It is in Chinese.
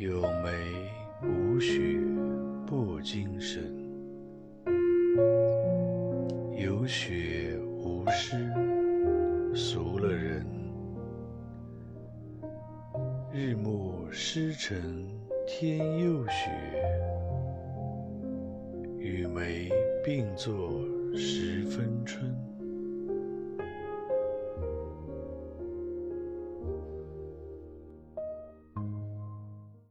有梅无雪不精神，有雪无诗俗了人。日暮诗沉天又雪，与梅并作十分春。